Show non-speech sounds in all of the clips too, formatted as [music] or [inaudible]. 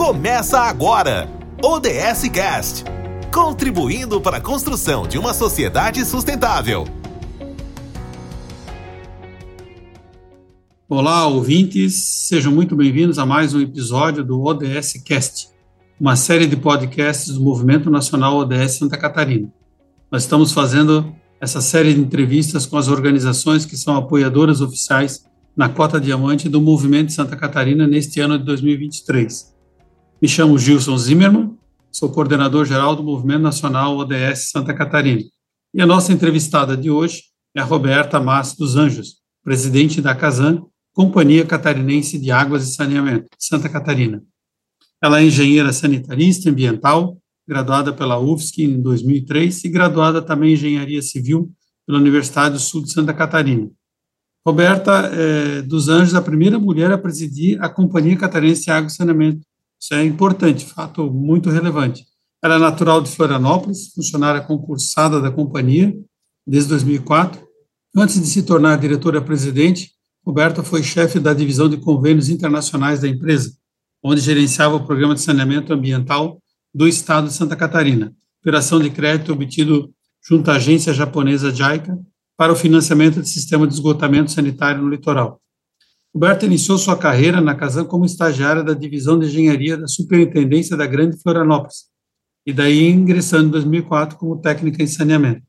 Começa agora, ODS Cast, contribuindo para a construção de uma sociedade sustentável. Olá, ouvintes, sejam muito bem-vindos a mais um episódio do ODS Cast, uma série de podcasts do Movimento Nacional ODS Santa Catarina. Nós estamos fazendo essa série de entrevistas com as organizações que são apoiadoras oficiais na cota diamante do Movimento Santa Catarina neste ano de 2023. Me chamo Gilson Zimmermann, sou coordenador geral do Movimento Nacional ODS Santa Catarina. E a nossa entrevistada de hoje é a Roberta Mas dos Anjos, presidente da Casan, Companhia Catarinense de Águas e Saneamento, Santa Catarina. Ela é engenheira sanitarista ambiental, graduada pela UFSC em 2003 e graduada também em engenharia civil pela Universidade do Sul de Santa Catarina. Roberta é, dos Anjos, a primeira mulher a presidir a Companhia Catarinense de Água e Saneamento. Isso é importante, fato muito relevante. Ela é natural de Florianópolis, funcionária concursada da companhia desde 2004. Antes de se tornar diretora-presidente, Roberta foi chefe da divisão de convênios internacionais da empresa onde gerenciava o programa de saneamento ambiental do estado de Santa Catarina, operação de crédito obtido junto à agência japonesa JICA para o financiamento de sistema de esgotamento sanitário no litoral. Roberta iniciou sua carreira na Casan como estagiária da divisão de engenharia da Superintendência da Grande Florianópolis, e daí ingressando em 2004 como técnica em saneamento.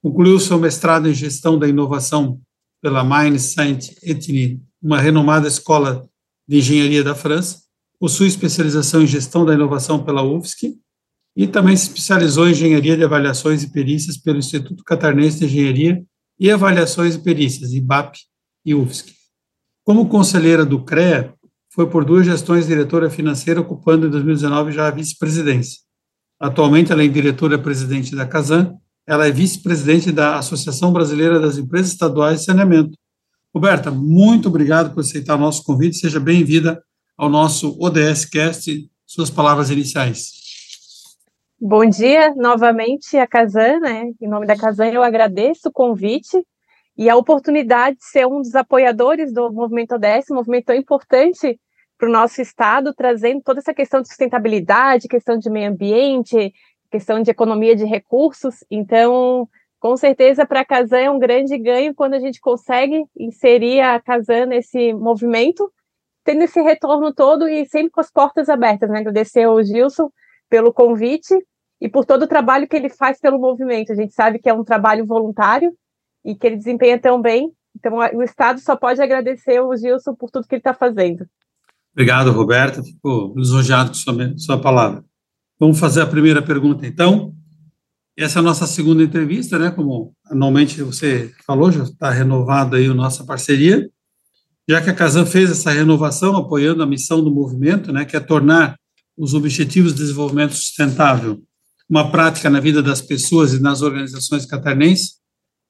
Concluiu seu mestrado em gestão da inovação pela Mines Saint-Etienne, uma renomada escola de Engenharia da França, possui especialização em Gestão da Inovação pela UFSC e também se especializou em Engenharia de Avaliações e Perícias pelo Instituto Catarinense de Engenharia e Avaliações e Perícias, IBAP e UFSC. Como conselheira do CREA, foi por duas gestões diretora financeira, ocupando em 2019 já a vice-presidência. Atualmente, ela é diretora-presidente da Casan, ela é vice-presidente da Associação Brasileira das Empresas Estaduais de Saneamento, Roberta, muito obrigado por aceitar o nosso convite. Seja bem-vinda ao nosso ODS Cast. Suas palavras iniciais. Bom dia novamente a Casan, né? Em nome da Casan, eu agradeço o convite e a oportunidade de ser um dos apoiadores do movimento ODS, um movimento tão importante para o nosso estado, trazendo toda essa questão de sustentabilidade, questão de meio ambiente, questão de economia de recursos. Então, com certeza para a Casan é um grande ganho quando a gente consegue inserir a Casan nesse movimento, tendo esse retorno todo e sempre com as portas abertas. Né? Agradecer ao Gilson pelo convite e por todo o trabalho que ele faz pelo movimento. A gente sabe que é um trabalho voluntário e que ele desempenha tão bem. Então, o Estado só pode agradecer ao Gilson por tudo que ele está fazendo. Obrigado, Roberta. Fico lisonjeado com sua, sua palavra. Vamos fazer a primeira pergunta, então. Essa é a nossa segunda entrevista, né? Como anualmente você falou, já está renovada aí a nossa parceria. Já que a Casan fez essa renovação apoiando a missão do movimento, né, que é tornar os Objetivos de Desenvolvimento Sustentável uma prática na vida das pessoas e nas organizações catarinenses.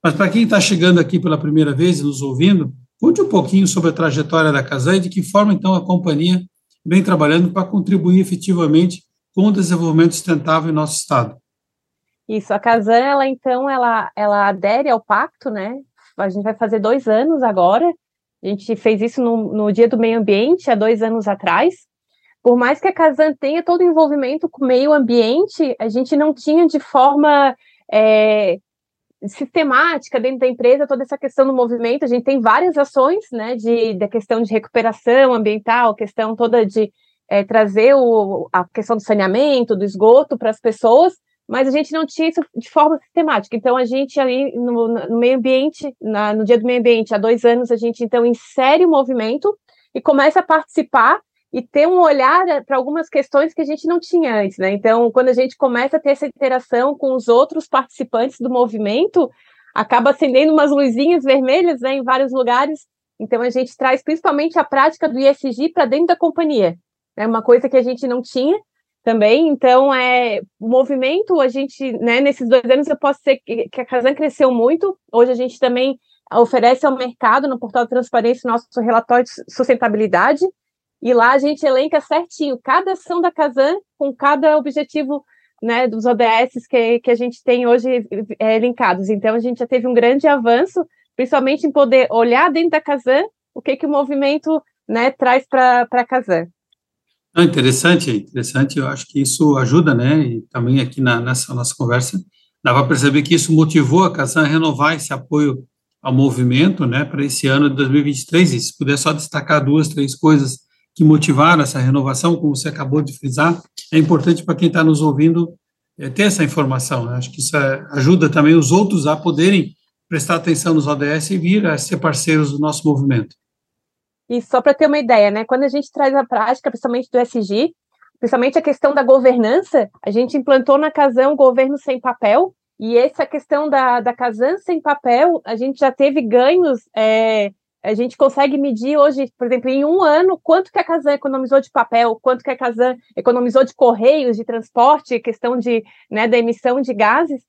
Mas para quem está chegando aqui pela primeira vez e nos ouvindo, conte um pouquinho sobre a trajetória da Casan e de que forma, então, a companhia vem trabalhando para contribuir efetivamente com o desenvolvimento sustentável em nosso Estado. Isso, a Casan, ela então, ela, ela adere ao pacto, né? A gente vai fazer dois anos agora. A gente fez isso no, no Dia do Meio Ambiente, há dois anos atrás. Por mais que a Casan tenha todo o envolvimento com o meio ambiente, a gente não tinha de forma é, sistemática dentro da empresa toda essa questão do movimento. A gente tem várias ações, né, de, da questão de recuperação ambiental, questão toda de é, trazer o, a questão do saneamento, do esgoto para as pessoas, mas a gente não tinha isso de forma sistemática. Então, a gente ali no, no meio ambiente, na, no Dia do Meio Ambiente, há dois anos, a gente então insere o movimento e começa a participar e ter um olhar eh, para algumas questões que a gente não tinha antes, né? Então, quando a gente começa a ter essa interação com os outros participantes do movimento, acaba acendendo umas luzinhas vermelhas né, em vários lugares. Então, a gente traz principalmente a prática do ISG para dentro da companhia. É né? uma coisa que a gente não tinha também. Então, é, o movimento, a gente, né, nesses dois anos, eu posso dizer que, a Casan cresceu muito. Hoje a gente também oferece ao mercado, no portal de transparência, nosso relatório de sustentabilidade. E lá a gente elenca certinho cada ação da Casan com cada objetivo né, dos ODS que, que a gente tem hoje é. Então, a gente já teve um grande avanço, principalmente em poder olhar dentro da Casan o que, que o movimento né, traz para a Casan. Interessante, interessante. Eu acho que isso ajuda, né? E também aqui na, nessa nossa conversa, dava para perceber que isso motivou a Casan a renovar esse apoio ao movimento, né, para esse ano de 2023. E se puder só destacar duas, três coisas que motivaram essa renovação, como você acabou de frisar, é importante para quem está nos ouvindo é, ter essa informação. Né? Acho que isso é, ajuda também os outros a poderem prestar atenção nos ODS e vir a ser parceiros do nosso movimento. E só para ter uma ideia, né, quando a gente traz a prática, principalmente do SG, principalmente a questão da governança, a gente implantou na Casão governo sem papel, e essa questão da, da sem papel, a gente já teve ganhos, é, a gente consegue medir hoje, por exemplo, em um ano, quanto que a Casan economizou de papel, quanto que a Casan economizou de correios, de transporte, questão de, né, da emissão de gases.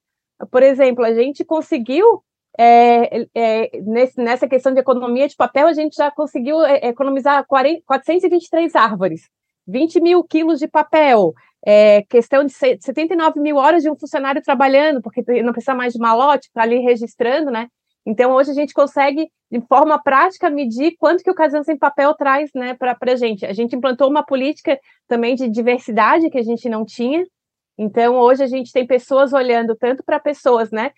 Por exemplo, a gente conseguiu é, é, nesse, nessa questão de economia de papel, a gente já conseguiu é, economizar 40, 423 árvores, 20 mil quilos de papel, é, questão de 79 mil horas de um funcionário trabalhando, porque não precisa mais de malote para ali registrando, né? Então, hoje a gente consegue, de forma prática, medir quanto que o Casan Sem Papel traz né, para a gente. A gente implantou uma política também de diversidade que a gente não tinha. Então, hoje a gente tem pessoas olhando tanto para pessoas, né,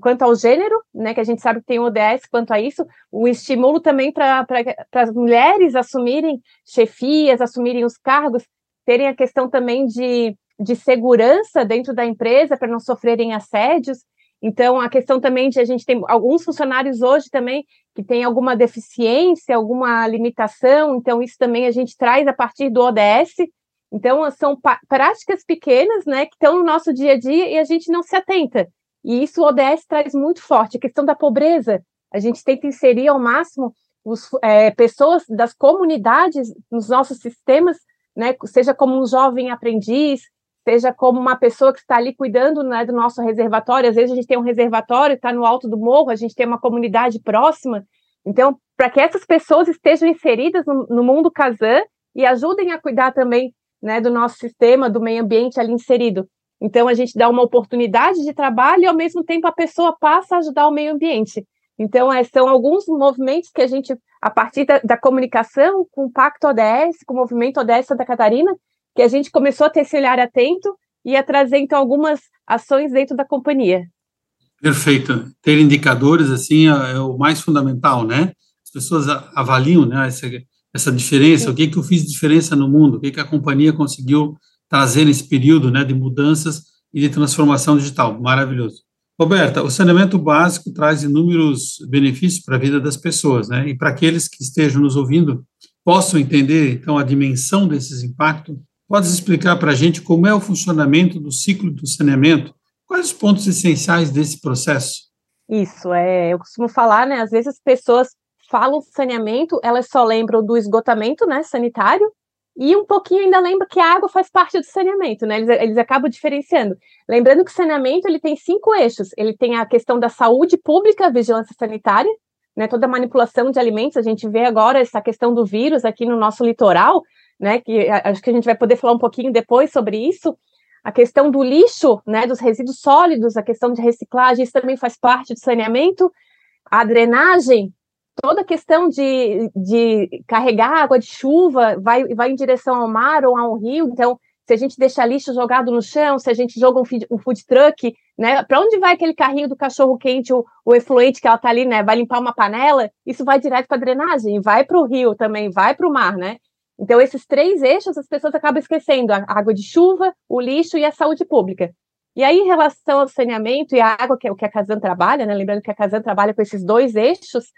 quanto ao gênero, né, que a gente sabe que tem o ODS quanto a isso, o estímulo também para as mulheres assumirem chefias, assumirem os cargos, terem a questão também de, de segurança dentro da empresa para não sofrerem assédios. Então, a questão também de a gente tem alguns funcionários hoje também que têm alguma deficiência, alguma limitação, então isso também a gente traz a partir do ODS. Então, são práticas pequenas, né, que estão no nosso dia a dia e a gente não se atenta. E isso o ODS traz muito forte, a questão da pobreza. A gente tenta inserir ao máximo os, é, pessoas das comunidades nos nossos sistemas, né, seja como um jovem aprendiz, seja como uma pessoa que está ali cuidando né, do nosso reservatório. Às vezes a gente tem um reservatório, está no alto do morro, a gente tem uma comunidade próxima. Então, para que essas pessoas estejam inseridas no, no mundo Kazan e ajudem a cuidar também né, do nosso sistema, do meio ambiente ali inserido. Então, a gente dá uma oportunidade de trabalho e, ao mesmo tempo, a pessoa passa a ajudar o meio ambiente. Então, é, são alguns movimentos que a gente, a partir da, da, comunicação com o Pacto ODS, com o movimento ODS Santa Catarina, que a gente começou a ter esse olhar atento e a trazer, então, algumas ações dentro da companhia. Perfeito. Ter indicadores, assim, é, é o mais fundamental, né? As pessoas avaliam, né, essa, essa diferença, Sim. o que que eu fiz de diferença no mundo, o que que a companhia conseguiu trazer nesse período né, de mudanças e de transformação digital. Maravilhoso. Roberta, o saneamento básico traz inúmeros benefícios para a vida das pessoas, né? E para aqueles que estejam nos ouvindo, possam entender, então, a dimensão desses impactos, podes explicar para a gente como é o funcionamento do ciclo do saneamento? Quais os pontos essenciais desse processo? Isso, é, eu costumo falar, né? Às vezes as pessoas falam saneamento, elas só lembram do esgotamento, né, sanitário, e um pouquinho ainda lembra que a água faz parte do saneamento, né? Eles, eles acabam diferenciando. Lembrando que o saneamento ele tem cinco eixos. Ele tem a questão da saúde pública, vigilância sanitária, né? Toda a manipulação de alimentos. A gente vê agora essa questão do vírus aqui no nosso litoral, né? Que acho que a gente vai poder falar um pouquinho depois sobre isso. A questão do lixo, né? Dos resíduos sólidos, a questão de reciclagem, isso também faz parte do saneamento. A drenagem, toda a questão de, de carregar água de chuva vai, vai em direção ao mar ou a um rio, então se a gente deixa lixo jogado no chão, se a gente joga um, feed, um food truck, né, para onde vai aquele carrinho do cachorro quente, o, o efluente que ela está ali, né, vai limpar uma panela, isso vai direto para a drenagem, vai para o rio também, vai para o mar, né? Então, esses três eixos as pessoas acabam esquecendo: a água de chuva, o lixo e a saúde pública. E aí, em relação ao saneamento e a água, que é o que a Casan trabalha, né? Lembrando que a Casan trabalha com esses dois eixos,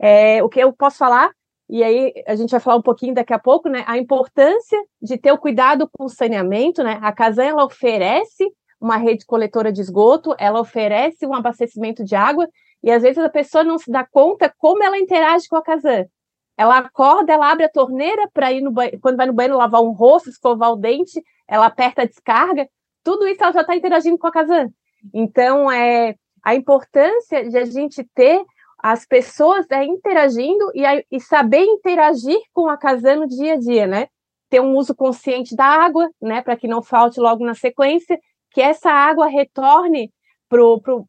é, o que eu posso falar, e aí a gente vai falar um pouquinho daqui a pouco, né? A importância de ter o cuidado com o saneamento, né? A Casan ela oferece uma rede coletora de esgoto, ela oferece um abastecimento de água, e às vezes a pessoa não se dá conta como ela interage com a Casan. Ela acorda, ela abre a torneira para ir no banheiro, quando vai no banheiro lavar um rosto, escovar o dente, ela aperta a descarga, tudo isso ela já está interagindo com a Casan. Então, é a importância de a gente ter as pessoas é, interagindo e, e saber interagir com a casa no dia a dia, né? Ter um uso consciente da água, né? Para que não falte logo na sequência, que essa água retorne para o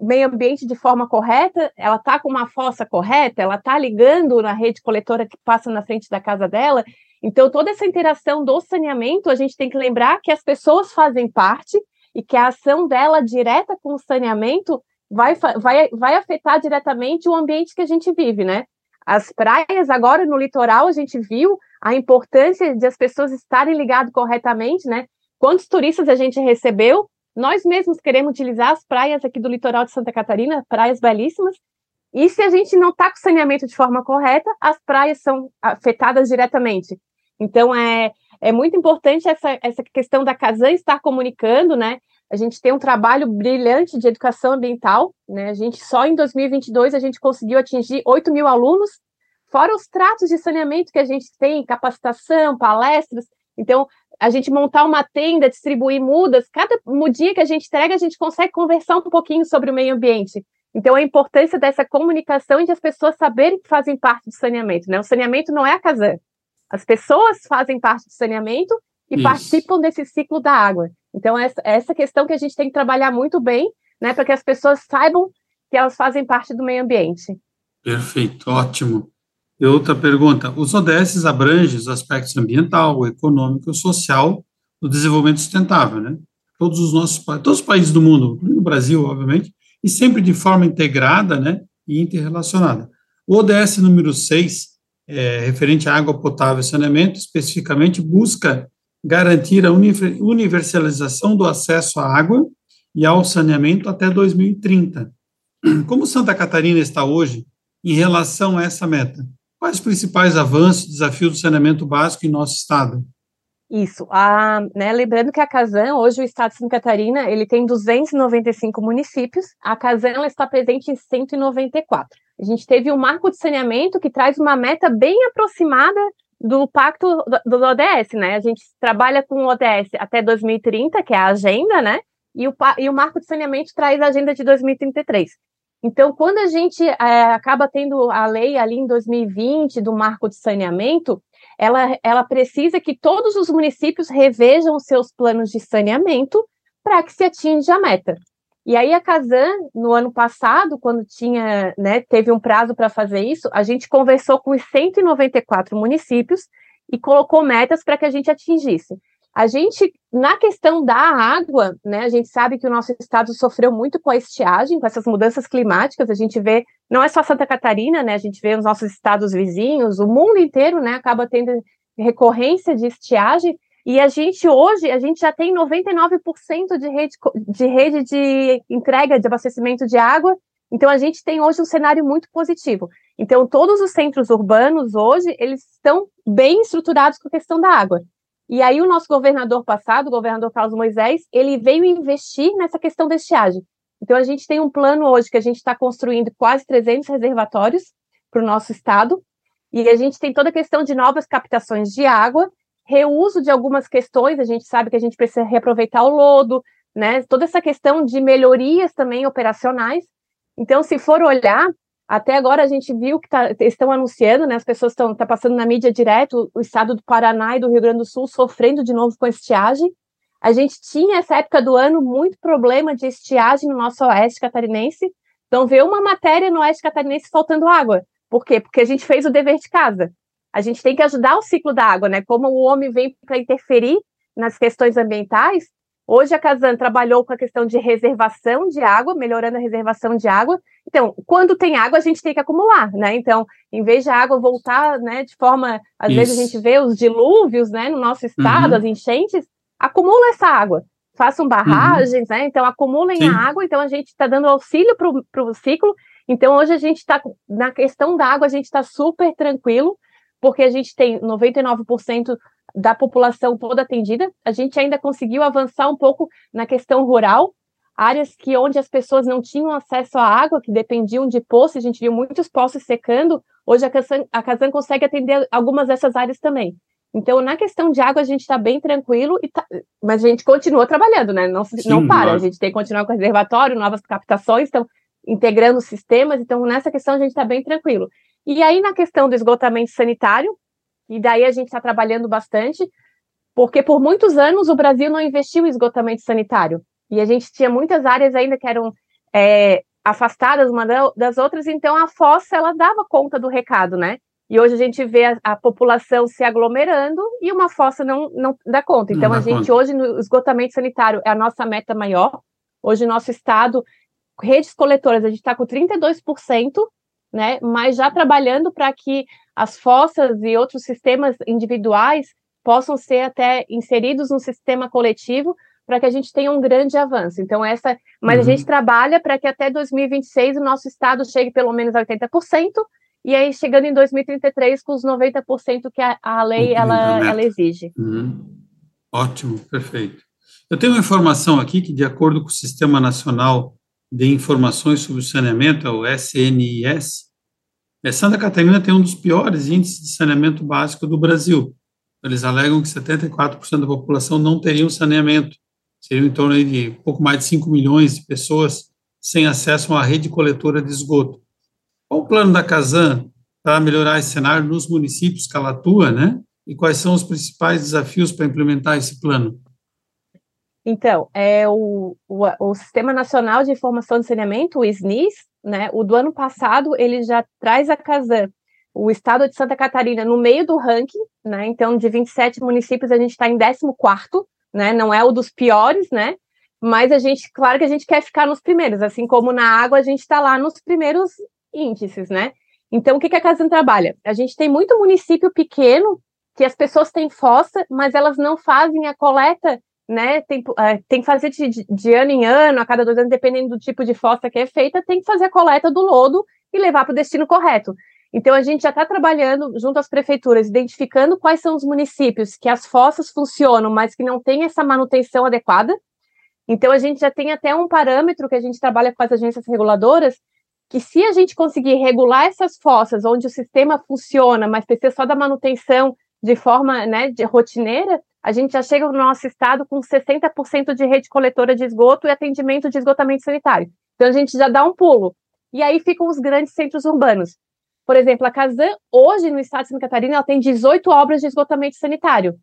meio ambiente de forma correta, ela está com uma fossa correta, ela está ligando na rede coletora que passa na frente da casa dela. Então, toda essa interação do saneamento, a gente tem que lembrar que as pessoas fazem parte e que a ação dela direta com o saneamento vai, vai, vai afetar diretamente o ambiente que a gente vive, né? As praias, agora no litoral, a gente viu a importância de as pessoas estarem ligadas corretamente, né? Quantos turistas a gente recebeu? Nós mesmos queremos utilizar as praias aqui do litoral de Santa Catarina, praias belíssimas, e se a gente não está com saneamento de forma correta, as praias são afetadas diretamente. Então, é, é muito importante essa, essa questão da Casan estar comunicando, né? A gente tem um trabalho brilhante de educação ambiental, né? A gente só em 2022 a gente conseguiu atingir 8 mil alunos, fora os tratos de saneamento que a gente tem, capacitação, palestras. Então, a gente montar uma tenda, distribuir mudas, cada mudinha que a gente entrega, a gente consegue conversar um pouquinho sobre o meio ambiente. Então, a importância dessa comunicação e de as pessoas saberem que fazem parte do saneamento. Né? O saneamento não é a Casan. As pessoas fazem parte do saneamento e Isso. participam desse ciclo da água. Então, essa, essa questão que a gente tem que trabalhar muito bem, né, para que as pessoas saibam que elas fazem parte do meio ambiente. Perfeito, ótimo. E outra pergunta: os ODS abrangem os aspectos ambiental, econômico e social do desenvolvimento sustentável, né? Todos os nossos todos os países do mundo, incluindo o Brasil, obviamente, e sempre de forma integrada, né, e interrelacionada. O ODS número 6, é, referente à água potável e saneamento, especificamente busca garantir a universalização do acesso à água e ao saneamento até 2030. Como Santa Catarina está hoje em relação a essa meta? Quais os principais avanços e desafios do saneamento básico em nosso estado? Isso. Né, lembrando que a Casan, hoje o estado de Santa Catarina, ele tem 295 municípios. A Casan está presente em 194. A gente teve um marco de saneamento que traz uma meta bem aproximada do pacto do, ODS, né? A gente trabalha com o ODS até 2030, que é a agenda, né? E o, e o marco de saneamento traz a agenda de 2033. Então, quando a gente é, acaba tendo a lei ali em 2020 do marco de saneamento, ela, ela precisa que todos os municípios revejam seus planos de saneamento para que se atinja a meta. E aí a Casan, no ano passado, quando tinha, né, teve um prazo para fazer isso, a gente conversou com os 194 municípios e colocou metas para que a gente atingisse. A gente, na questão da água, né, a gente sabe que o nosso estado sofreu muito com a estiagem, com essas mudanças climáticas. A gente vê, não é só Santa Catarina, né, a gente vê os nossos estados vizinhos, o mundo inteiro, né, acaba tendo recorrência de estiagem. E a gente hoje, a gente já tem 99% de rede, de rede de entrega de abastecimento de água. Então a gente tem hoje um cenário muito positivo. Então todos os centros urbanos hoje, eles estão bem estruturados com a questão da água. E aí o nosso governador passado, o governador Carlos Moisés, ele veio investir nessa questão da estiagem. Então a gente tem um plano hoje que a gente está construindo quase 300 reservatórios para o nosso estado, e a gente tem toda a questão de novas captações de água, reuso de algumas questões, a gente sabe que a gente precisa reaproveitar o lodo, né? Toda essa questão de melhorias também operacionais. Então, se for olhar, até agora a gente viu que tá, estão anunciando, né? As pessoas estão tá passando na mídia direto o estado do Paraná e do Rio Grande do Sul sofrendo de novo com estiagem. A gente tinha essa época do ano muito problema de estiagem no nosso oeste catarinense. Então vê uma matéria no oeste catarinense faltando água. Por quê? Porque a gente fez o dever de casa. A gente tem que ajudar o ciclo da água, né? Como o homem vem para interferir nas questões ambientais, Hoje a Casan trabalhou com a questão de reservação de água, melhorando a reservação de água. Então, quando tem água, a gente tem que acumular, né? Então, em vez de a água voltar, né, de forma, às Isso. vezes a gente vê os dilúvios, né, no nosso estado, uhum. as enchentes, acumula essa água. Façam barragens, uhum. né? Então, acumulem Sim. a água. Então, a gente está dando auxílio para o ciclo. Então, hoje a gente está, na questão da água, a gente está super tranquilo, porque a gente tem 99% da população toda atendida. A gente ainda conseguiu avançar um pouco na questão rural, áreas que onde as pessoas não tinham acesso à água, que dependiam de poços, a gente viu muitos poços secando. Hoje a Casan, a Casan consegue atender algumas dessas áreas também. Então, na questão de água, a gente está bem tranquilo, tá, mas a gente continua trabalhando, né? Não, Sim, não para, a gente tem que continuar com o reservatório, novas captações, então, integrando sistemas. Então, nessa questão, a gente está bem tranquilo. E aí, na questão do esgotamento sanitário, e daí a gente está trabalhando bastante, porque por muitos anos o Brasil não investiu em esgotamento sanitário. E a gente tinha muitas áreas ainda que eram é, afastadas uma das outras, então a fossa ela dava conta do recado, né? E hoje a gente vê a, a população se aglomerando e uma fossa não, não dá conta. Então, dá a gente conta. hoje no esgotamento sanitário é a nossa meta maior. Hoje, nosso estado, redes coletoras, a gente está com 32%, né? Mas já trabalhando para que as fossas e outros sistemas individuais possam ser até inseridos no sistema coletivo para que a gente tenha um grande avanço. Então, essa. Mas uhum. a gente trabalha para que até 2026 o nosso estado chegue pelo menos a 80%, e aí chegando em 2033 com os 90% que a, a lei ela, ela exige. Uhum. Ótimo, perfeito. Eu tenho uma informação aqui que, de acordo com o Sistema Nacional de Informações sobre o Saneamento, é o SNIS, Santa Catarina tem um dos piores índices de saneamento básico do Brasil. Eles alegam que 74% da população não teriam saneamento. Seriam em torno de pouco mais de 5 milhões de pessoas sem acesso a uma rede coletora de esgoto. Qual o plano da Casan para melhorar esse cenário nos municípios que ela atua, né? E quais são os principais desafios para implementar esse plano? Então, é o, o, o, Sistema Nacional de Informação de Saneamento, o SNIS, né, o do ano passado, ele já traz a Casan, o estado de Santa Catarina, no meio do ranking, né, então de 27 municípios a gente está em 14º, né, não é o dos piores, né, mas a gente, claro que a gente quer ficar nos primeiros, assim como na água a gente está lá nos primeiros índices, né? Então, o que, que a Casan trabalha? A gente tem muito município pequeno que as pessoas têm fossa, mas elas não fazem a coleta, né? Tem, uh, tem que fazer de, de, ano em ano, a cada dois anos, dependendo do tipo de fossa que é feita, tem que fazer a coleta do lodo e levar para o destino correto. Então, a gente já está trabalhando junto às prefeituras, identificando quais são os municípios que as fossas funcionam, mas que não têm essa manutenção adequada. Então, a gente já tem até um parâmetro que a gente trabalha com as agências reguladoras, que se a gente conseguir regular essas fossas onde o sistema funciona, mas precisa só da manutenção de forma né, de rotineira, a gente já chega no nosso estado com 60% de rede coletora de esgoto e atendimento de esgotamento sanitário. Então a gente já dá um pulo. E aí ficam os grandes centros urbanos. Por exemplo, a Casan, hoje no estado de Santa Catarina, ela tem 18 obras de esgotamento sanitário.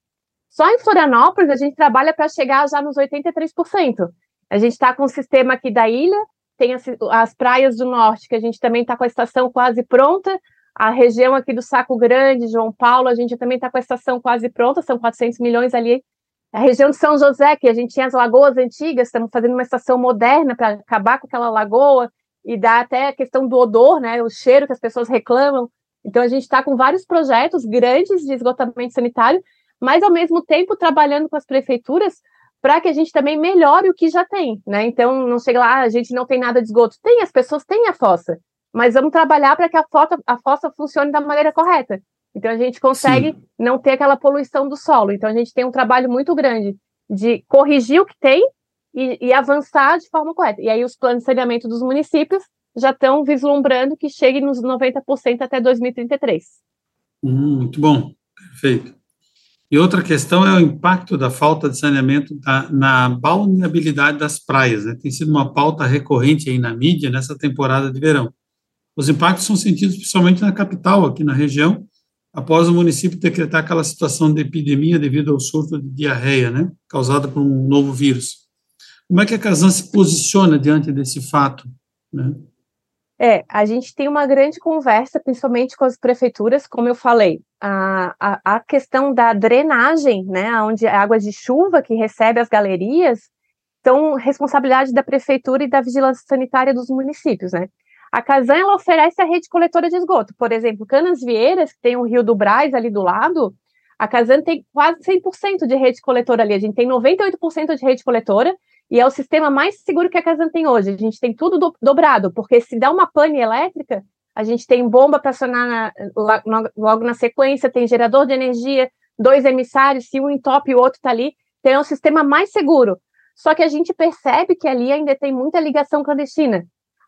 Só em Florianópolis a gente trabalha para chegar já nos 83%. A gente está com o sistema aqui da ilha, tem as, as praias do norte, que a gente também está com a estação quase pronta, a região aqui do Saco Grande, João Paulo, a gente também está com a estação quase pronta, são 400 milhões ali. A região de São José, que a gente tinha as lagoas antigas, estamos fazendo uma estação moderna para acabar com aquela lagoa e dar até a questão do odor, né, o cheiro que as pessoas reclamam. Então, a gente está com vários projetos grandes de esgotamento sanitário, mas, ao mesmo tempo, trabalhando com as prefeituras para que a gente também melhore o que já tem, né? Então não chega lá, a gente não tem nada de esgoto. Tem, as pessoas têm a fossa, mas vamos trabalhar para que a, foto, a fossa funcione da maneira correta. Então a gente consegue Sim. não ter aquela poluição do solo. Então a gente tem um trabalho muito grande de corrigir o que tem e, e avançar de forma correta. E aí os planos de saneamento dos municípios já estão vislumbrando que chegue nos 90% até 2033. Hum, muito bom, perfeito. E outra questão é o impacto da falta de saneamento da, na balneabilidade das praias. Né? Tem sido uma pauta recorrente aí na mídia nessa temporada de verão. Os impactos são sentidos principalmente na capital, aqui na região, após o município decretar aquela situação de epidemia devido ao surto de diarreia, né, causada por um novo vírus. Como é que a Casan se posiciona diante desse fato? Né? É, a gente tem uma grande conversa, principalmente com as prefeituras, como eu falei, a, a, a questão da drenagem, né, onde a água de chuva que recebe as galerias, são responsabilidade da prefeitura e da vigilância sanitária dos municípios, né. A Casan, ela oferece a rede coletora de esgoto, por exemplo, Canas Vieiras, que tem o Rio do Braz ali do lado, a Casan tem quase 100% de rede coletora ali, a gente tem 98% de rede coletora, e é o sistema mais seguro que a Casan tem hoje. A gente tem tudo do, dobrado, porque se dá uma pane elétrica, a gente tem bomba para acionar na, na, logo na sequência, tem gerador de energia, dois emissários, se um entope e o outro está ali. Então é um sistema mais seguro. Só que a gente percebe que ali ainda tem muita ligação clandestina.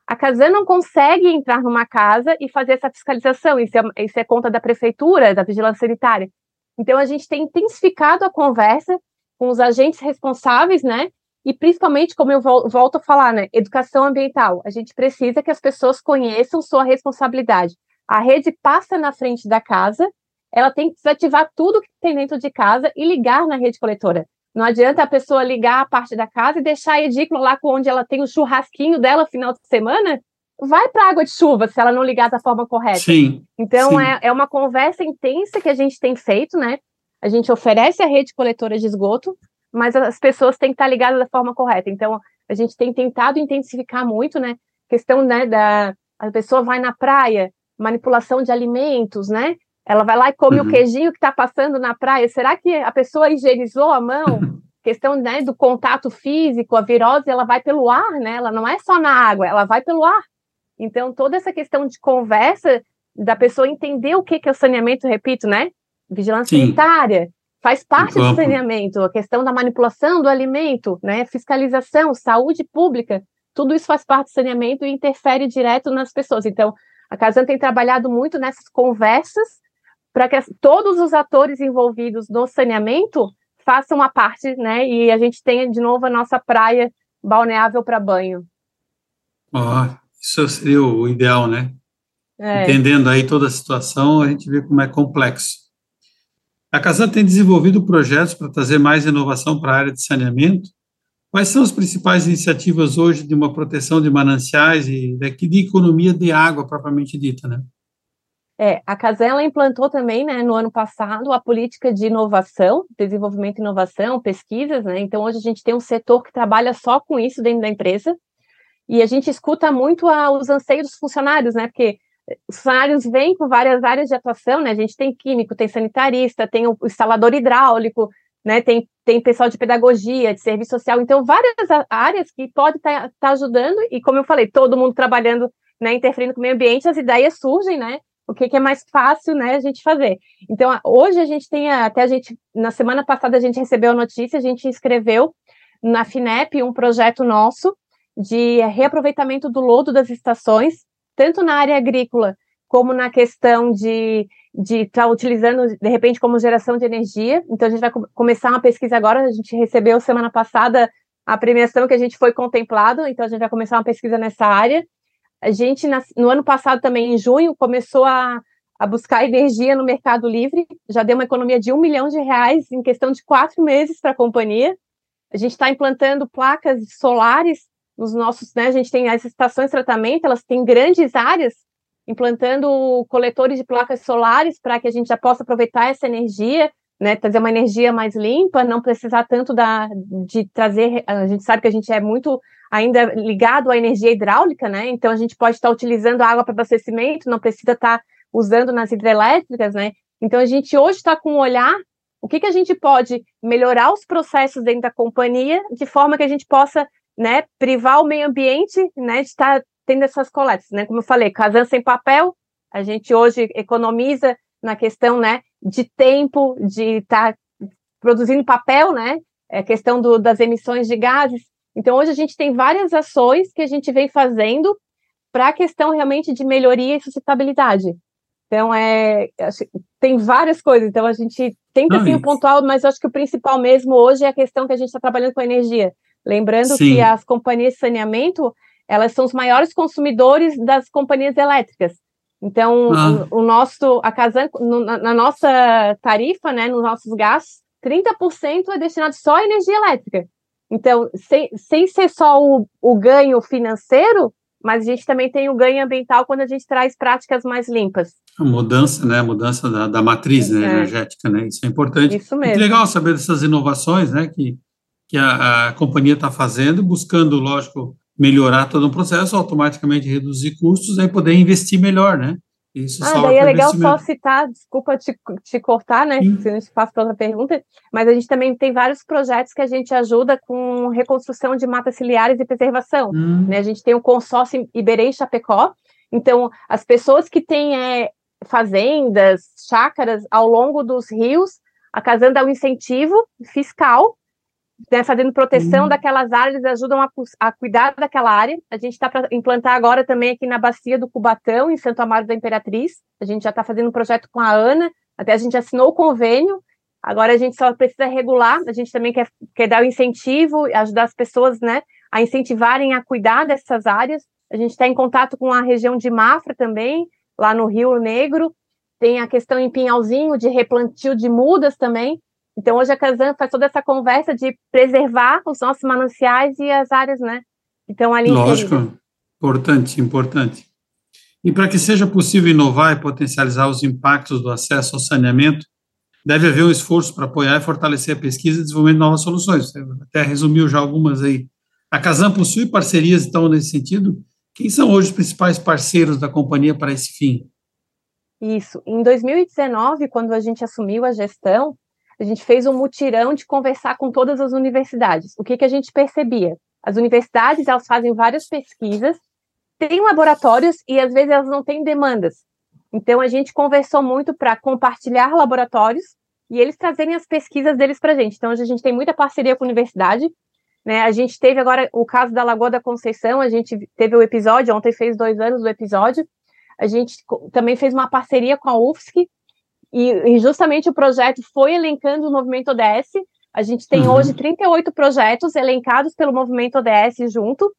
A Casan não consegue entrar numa casa e fazer essa fiscalização. Isso é, isso é conta da prefeitura, da vigilância sanitária. Então a gente tem intensificado a conversa com os agentes responsáveis, né? E principalmente, como eu volto a falar, né, educação ambiental. A gente precisa que as pessoas conheçam sua responsabilidade. A rede passa na frente da casa, ela tem que desativar tudo que tem dentro de casa e ligar na rede coletora. Não adianta a pessoa ligar a parte da casa e deixar a edícula lá onde ela tem o churrasquinho dela final de semana, vai para água de chuva se ela não ligar da forma correta. Sim. Então, sim. É, é uma conversa intensa que a gente tem feito, né? A gente oferece a rede coletora de esgoto, mas as pessoas têm que estar ligadas da forma correta. Então, a gente tem tentado intensificar muito, né? Questão né, da a pessoa vai na praia, manipulação de alimentos, né? Ela vai lá e come uhum. o queijinho que está passando na praia. Será que a pessoa higienizou a mão? [coughs] Questão né, do contato físico, a virose, ela vai pelo ar, né? Ela não é só na água, ela vai pelo ar. Então, toda essa questão de conversa, da pessoa entender o que, que é o saneamento, repito, né? Vigilância Sim. sanitária, faz parte do saneamento, a questão da manipulação do alimento, né? Fiscalização, saúde pública, tudo isso faz parte do saneamento e interfere direto nas pessoas. Então, a Casan tem trabalhado muito nessas conversas para que todos os atores envolvidos no saneamento façam a parte, né? E a gente tenha de novo a nossa praia balneável para banho. Oh, isso seria o ideal, né? É. Entendendo aí toda a situação, a gente vê como é complexo. A Casan tem desenvolvido projetos para trazer mais inovação para a área de saneamento Quais são as principais iniciativas hoje de uma proteção de mananciais e de economia de água propriamente dita, né? É, a Casela implantou também, né, no ano passado, a política de inovação, desenvolvimento e inovação, pesquisas, né? Então hoje a gente tem um setor que trabalha só com isso dentro da empresa e a gente escuta muito a, os anseios dos funcionários, né? Porque os funcionários vêm com várias áreas de atuação, né? A gente tem químico, tem sanitarista, tem o instalador hidráulico, né? Tem, tem pessoal de pedagogia, de serviço social, então várias áreas que pode estar tá, tá ajudando, e como eu falei, todo mundo trabalhando, né, interferindo com o meio ambiente, as ideias surgem, né? O que, que é mais fácil, né, a gente fazer. Então, hoje a gente tem, até a gente, na semana passada a gente recebeu a notícia, a gente inscreveu na FINEP um projeto nosso de reaproveitamento do lodo das estações, tanto na área agrícola como na questão de de estar tá utilizando, de repente, como geração de energia. Então, a gente vai começar uma pesquisa agora. A gente recebeu semana passada a premiação que a gente foi contemplado, então a gente vai começar uma pesquisa nessa área. A gente, no ano passado, também, em junho, começou a, a buscar energia no Mercado Livre, já deu uma economia de um milhão de reais em questão de quatro meses para a companhia. A gente está implantando placas solares nos nossos, né? A gente tem as estações de tratamento, elas têm grandes áreas implantando coletores de placas solares para que a gente já possa aproveitar essa energia, né, trazer uma energia mais limpa, não precisar tanto da, de trazer. A gente sabe que a gente é muito ainda ligado à energia hidráulica, né? Então a gente pode estar utilizando a água para abastecimento, não precisa estar usando nas hidrelétricas, né? Então a gente hoje está com um olhar o que, que a gente pode melhorar os processos dentro da companhia de forma que a gente possa né, privar o meio ambiente né, de estar tendo essas coletas, né? Como eu falei, casando sem papel, a gente hoje economiza na questão, né, de tempo, de estar tá produzindo papel, né? É questão do, das emissões de gases. Então, hoje a gente tem várias ações que a gente vem fazendo para a questão realmente de melhoria e sustentabilidade. Então, é, tem várias coisas. Então, a gente tenta, assim, o pontual, mas acho que o principal mesmo hoje é a questão que a gente está trabalhando com energia. Lembrando Sim. que as companhias de saneamento, elas são os maiores consumidores das companhias elétricas. Então, ah. o, o, nosso, a Casan, no, na, na, nossa tarifa, né, nos nossos gastos, 30% é destinado só à energia elétrica. Então, sem, sem ser só o, o ganho financeiro, mas a gente também tem o ganho ambiental quando a gente traz práticas mais limpas. A mudança, né, a mudança da, da matriz né, é. energética, né, isso é importante. Isso mesmo. É legal saber dessas inovações, né, que, que a, a companhia está fazendo, buscando, lógico, melhorar todo o processo, automaticamente reduzir custos, aí poder investir melhor, né? Isso ah, daí é legal só citar, desculpa te, te cortar, né? Sim. Se a gente passa para outra pergunta, mas a gente também tem vários projetos que a gente ajuda com reconstrução de matas ciliares e preservação. Hum. Né? A gente tem o consórcio Iberê Chapecó, então as pessoas que têm é, fazendas, chácaras ao longo dos rios, a Casan dá um incentivo fiscal né, fazendo proteção uhum. daquelas áreas, ajudam a, a, cuidar daquela área. A gente está para implantar agora também aqui na Bacia do Cubatão, em Santo Amaro da Imperatriz. A gente já está fazendo um projeto com a Ana, até a gente assinou o convênio. Agora a gente só precisa regular, a gente também quer, quer dar o incentivo, ajudar as pessoas né, a incentivarem a cuidar dessas áreas. A gente está em contato com a região de Mafra também, lá no Rio Negro. Tem a questão em Pinhalzinho de replantio de mudas também. Então, hoje a Kazan faz toda essa conversa de preservar os nossos mananciais e as áreas, né? Então, ali. Lógico. Importante, importante. E para que seja possível inovar e potencializar os impactos do acesso ao saneamento, deve haver um esforço para apoiar e fortalecer a pesquisa e desenvolvimento de novas soluções. Você até resumiu já algumas aí. A Casam possui parcerias, então, nesse sentido? Quem são hoje os principais parceiros da companhia para esse fim? Isso. Em 2019, quando a gente assumiu a gestão, a gente fez um mutirão de conversar com todas as universidades. O que, que a gente percebia? As universidades, elas fazem várias pesquisas, têm laboratórios e às vezes elas não têm demandas. Então a gente conversou muito para compartilhar laboratórios e eles trazerem as pesquisas deles para a gente. Então a gente tem muita parceria com a universidade. Né? A gente teve agora o caso da Lagoa da Conceição, a gente teve o episódio, ontem fez dois anos do episódio. A gente também fez uma parceria com a UFSC e, e justamente o projeto foi elencando o movimento ODS. A gente tem uhum. hoje 38 projetos elencados pelo movimento ODS junto,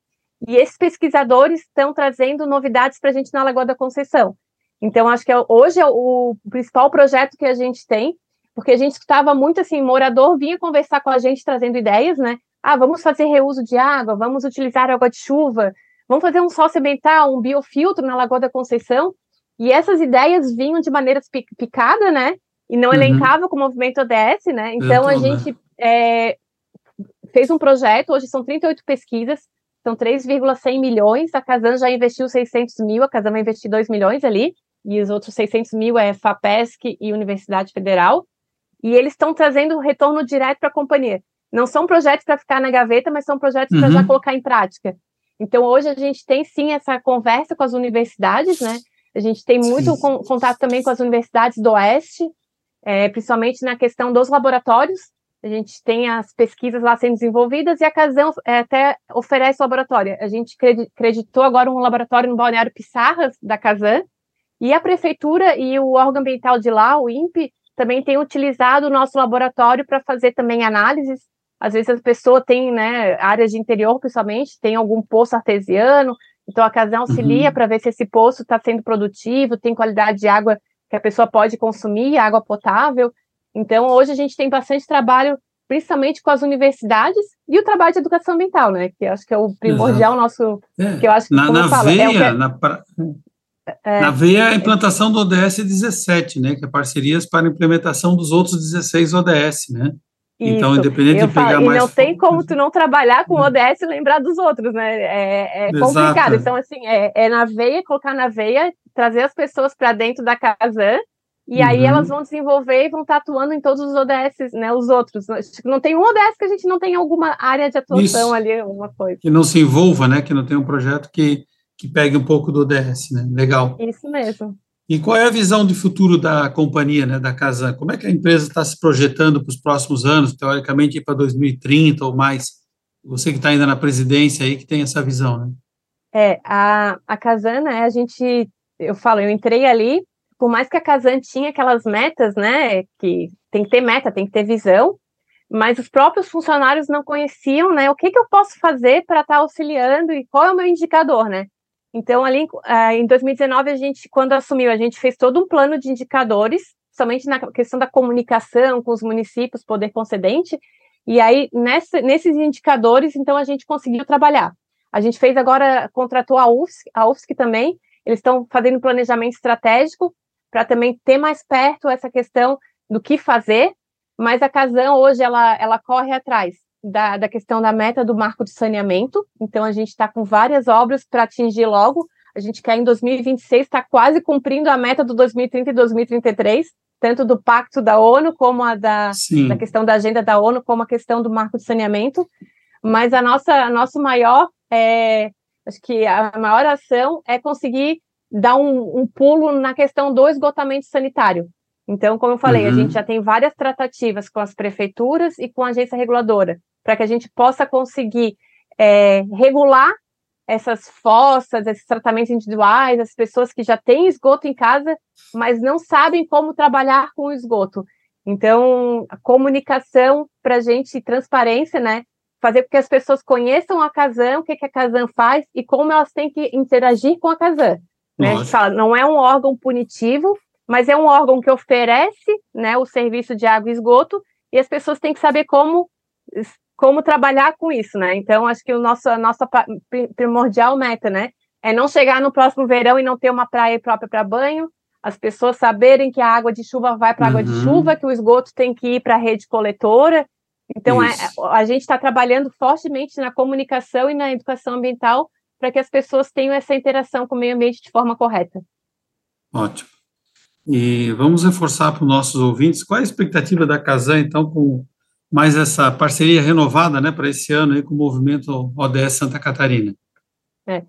e esses pesquisadores estão trazendo novidades para a gente na Lagoa da Conceição. Então, acho que é, hoje é o principal projeto que a gente tem, porque a gente escutava muito assim, morador vinha conversar com a gente trazendo ideias, né? Ah, vamos fazer reuso de água, vamos utilizar água de chuva, vamos fazer um sócio ambiental, um biofiltro na Lagoa da Conceição. E essas ideias vinham de maneira picada, né? E não uhum. elencava com o movimento ODS, né? Então, a gente é, fez um projeto, hoje são 38 pesquisas, são 3,100 milhões, a Casan já investiu 600 mil, a Casan vai investir 2 milhões ali, e os outros 600 mil é FAPESC e Universidade Federal, e eles estão trazendo retorno direto para a companhia. Não são projetos para ficar na gaveta, mas são projetos uhum. para já colocar em prática. Então, hoje a gente tem sim essa conversa com as universidades, né? A gente tem muito contato também com as universidades do Oeste, é, principalmente na questão dos laboratórios. A gente tem as pesquisas lá sendo desenvolvidas e a Casão é, até oferece laboratório. A gente acreditou agora um laboratório no Balneário Pissarras, da Casan, e a prefeitura e o órgão ambiental de lá, o INPE, também tem utilizado o nosso laboratório para fazer também análises. Às vezes a pessoa tem, né, áreas de interior, principalmente, tem algum poço artesiano, então a Casam auxilia uhum. para ver se esse poço está sendo produtivo, tem qualidade de água que a pessoa pode consumir, água potável. Então hoje a gente tem bastante trabalho, principalmente com as universidades e o trabalho de educação ambiental, né? Que acho que é o primordial Exato. nosso, é. que eu acho que na, na falo, veia, é que... na, pra... é, na veia a implantação do ODS 17, né? Que é parcerias para a implementação dos outros 16 ODS, né? Então, independente eu de pegar falo, mais. E não tem como tu não trabalhar com ODS e lembrar dos outros, né? É, é complicado. Então, assim, é, é, na veia, colocar na veia, trazer as pessoas para dentro da casa, e uhum. aí elas vão desenvolver e vão estar atuando em todos os ODS, né? Os outros. Não tem um ODS que a gente não tenha alguma área de atuação Isso. ali, alguma coisa. Que não se envolva, né? Que não tenha um projeto que, que pegue um pouco do ODS, né? Legal. Isso mesmo. E qual é a visão de futuro da companhia, né, da Casan? Como é que a empresa está se projetando para os próximos anos, teoricamente para 2030 ou mais? Você que está ainda na presidência aí, que tem essa visão, né? É, a, a Casan, né, a gente, eu falo, eu entrei ali, por mais que a Casan tinha aquelas metas, né, que tem que ter meta, tem que ter visão, mas os próprios funcionários não conheciam, né, o que, que eu posso fazer para estar tá auxiliando e qual é o meu indicador, né? Então, ali uh, em 2019, a gente, quando assumiu, a gente fez todo um plano de indicadores, somente na questão da comunicação com os municípios, poder concedente, e aí, nesses indicadores, então, a gente conseguiu trabalhar. A gente fez agora, contratou a UFSC, a UFSC também, eles estão fazendo planejamento estratégico para também ter mais perto essa questão do que fazer, mas a Casam hoje, ela, ela corre atrás da, da questão da meta do marco de saneamento. Então, a gente está com várias obras para atingir logo. A gente quer em 2026 estar tá quase cumprindo a meta do 2030 e 2033, tanto do pacto da ONU, como a da, da questão da agenda da ONU, como a questão do marco de saneamento. Mas a nossa, a nosso maior, é, acho que a maior ação é conseguir dar um, um pulo na questão do esgotamento sanitário. Então, como eu falei, uhum. a gente já tem várias tratativas com as prefeituras e com a agência reguladora para que a gente possa conseguir é, regular essas fossas, esses tratamentos individuais, as pessoas que já têm esgoto em casa, mas não sabem como trabalhar com o esgoto. Então, a comunicação para a gente, transparência, né? Fazer com que as pessoas conheçam a Casan, o que, que a Casan faz e como elas têm que interagir com a Casan. Né? A gente fala, não é um órgão punitivo, mas é um órgão que oferece né, o serviço de água e esgoto, e as pessoas têm que saber como como trabalhar com isso, né? Então, acho que o nosso, a nossa primordial meta, né? é não chegar no próximo verão e não ter uma praia própria para banho, as pessoas saberem que a água de chuva vai para a água de uhum. chuva, que o esgoto tem que ir para a rede coletora. Então, é, a gente está trabalhando fortemente na comunicação e na educação ambiental para que as pessoas tenham essa interação com o meio ambiente de forma correta. Ótimo. E vamos reforçar para os nossos ouvintes qual é a expectativa da Casan, então, com mais essa parceria renovada né, para esse ano aí, com o movimento ODS Santa Catarina. É.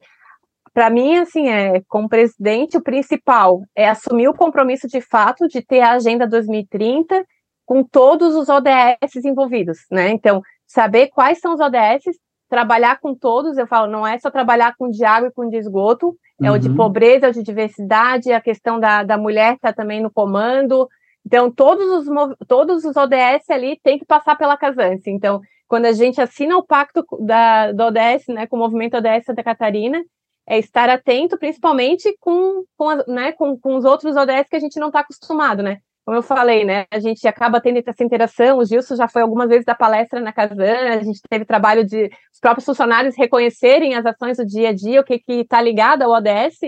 Para mim, assim, é, como presidente, o principal é assumir o compromisso de fato de ter a Agenda 2030 com todos os ODS envolvidos, né? Então, saber quais são os ODS, trabalhar com todos, eu falo, não é só trabalhar com de água e com de esgoto, é uhum. o de uhum. pobreza, é o de diversidade, a questão da, da mulher está também no comando. Então, todos os, todos os ODS ali tem que passar pela Casance. Então, quando a gente assina o pacto da, do ODS, né, com o movimento ODS Santa Catarina, é estar atento, principalmente com, com, né, com, com os outros ODS que a gente não está acostumado, né? como eu falei, né, a gente acaba tendo essa interação, o Gilson já foi algumas vezes da palestra na Casan, a gente teve trabalho de os próprios funcionários reconhecerem as ações do dia a dia, o que está ligado ao ODS,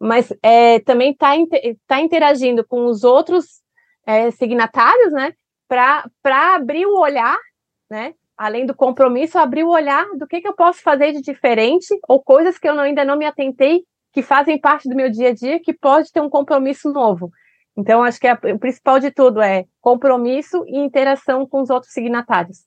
mas é, também está tá interagindo com os outros é, signatários, né, para abrir o olhar, né, além do compromisso, abrir o olhar do que, que eu posso fazer de diferente, ou coisas que eu não, ainda não me atentei, que fazem parte do meu dia a dia, que pode ter um compromisso novo. Então, acho que a, o principal de tudo é compromisso e interação com os outros signatários.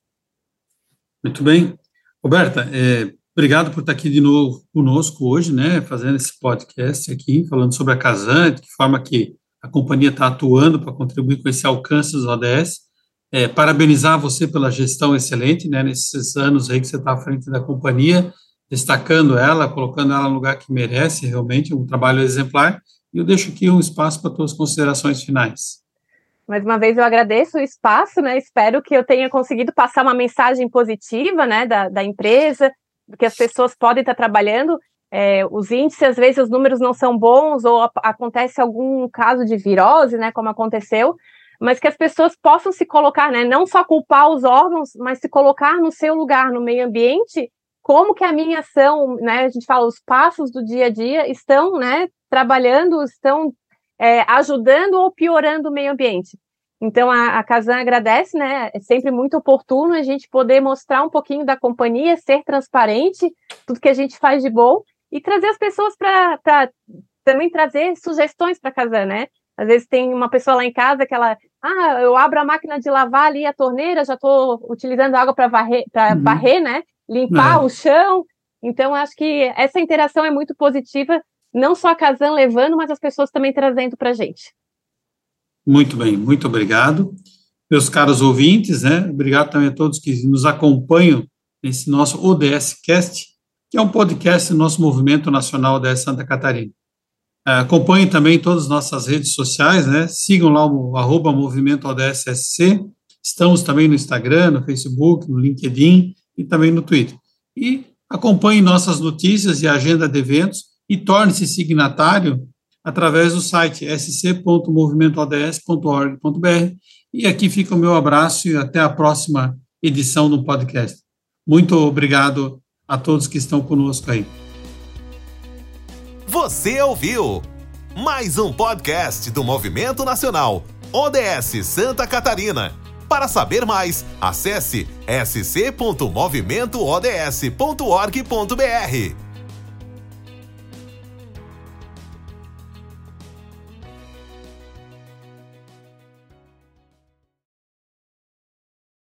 Muito bem. Roberta, é, obrigado por estar aqui de novo conosco hoje, né, fazendo esse podcast aqui, falando sobre a Casan, de que forma que a companhia está atuando para contribuir com esse alcance dos ODS. É, parabenizar você pela gestão excelente, né, nesses anos aí que você está à frente da companhia, destacando ela, colocando ela no lugar que merece, realmente, um trabalho exemplar, e eu deixo aqui um espaço para tuas considerações finais. Mais uma vez eu agradeço o espaço, né? Espero que eu tenha conseguido passar uma mensagem positiva, né, da, da empresa, que as pessoas podem estar trabalhando. É, os índices, às vezes, os números não são bons, ou acontece algum caso de virose, né, como aconteceu, mas que as pessoas possam se colocar, né, não só culpar os órgãos, mas se colocar no seu lugar, no meio ambiente, como que a minha ação, né, a gente fala, os passos do dia a dia estão, né, trabalhando, estão é, ajudando ou piorando o meio ambiente. Então, a, a Casan agradece, né? É sempre muito oportuno a gente poder mostrar um pouquinho da companhia, ser transparente, tudo que a gente faz de bom e trazer as pessoas para também trazer sugestões para a Casan, né? Às vezes tem uma pessoa lá em casa que ela, ah, eu abro a máquina de lavar ali a torneira, já estou utilizando água para varrer, para uhum. varrer, né? Limpar é. o chão. Então, acho que essa interação é muito positiva não só a Casan levando, mas as pessoas também trazendo para a gente. Muito bem, muito obrigado. Meus caros ouvintes, né, obrigado também a todos que nos acompanham nesse nosso ODS Cast, que é um podcast do nosso Movimento Nacional ODS Santa Catarina. É, acompanhem também todas as nossas redes sociais, né, sigam lá o arroba Movimento ODSSC, estamos também no Instagram, no Facebook, no LinkedIn e também no Twitter. E acompanhem nossas notícias e agenda de eventos e torne-se signatário através do site sc.movimentoods.org.br. E aqui fica o meu abraço e até a próxima edição do podcast. Muito obrigado a todos que estão conosco aí. Você ouviu mais um podcast do Movimento Nacional ODS Santa Catarina. Para saber mais, acesse sc.movimentoods.org.br.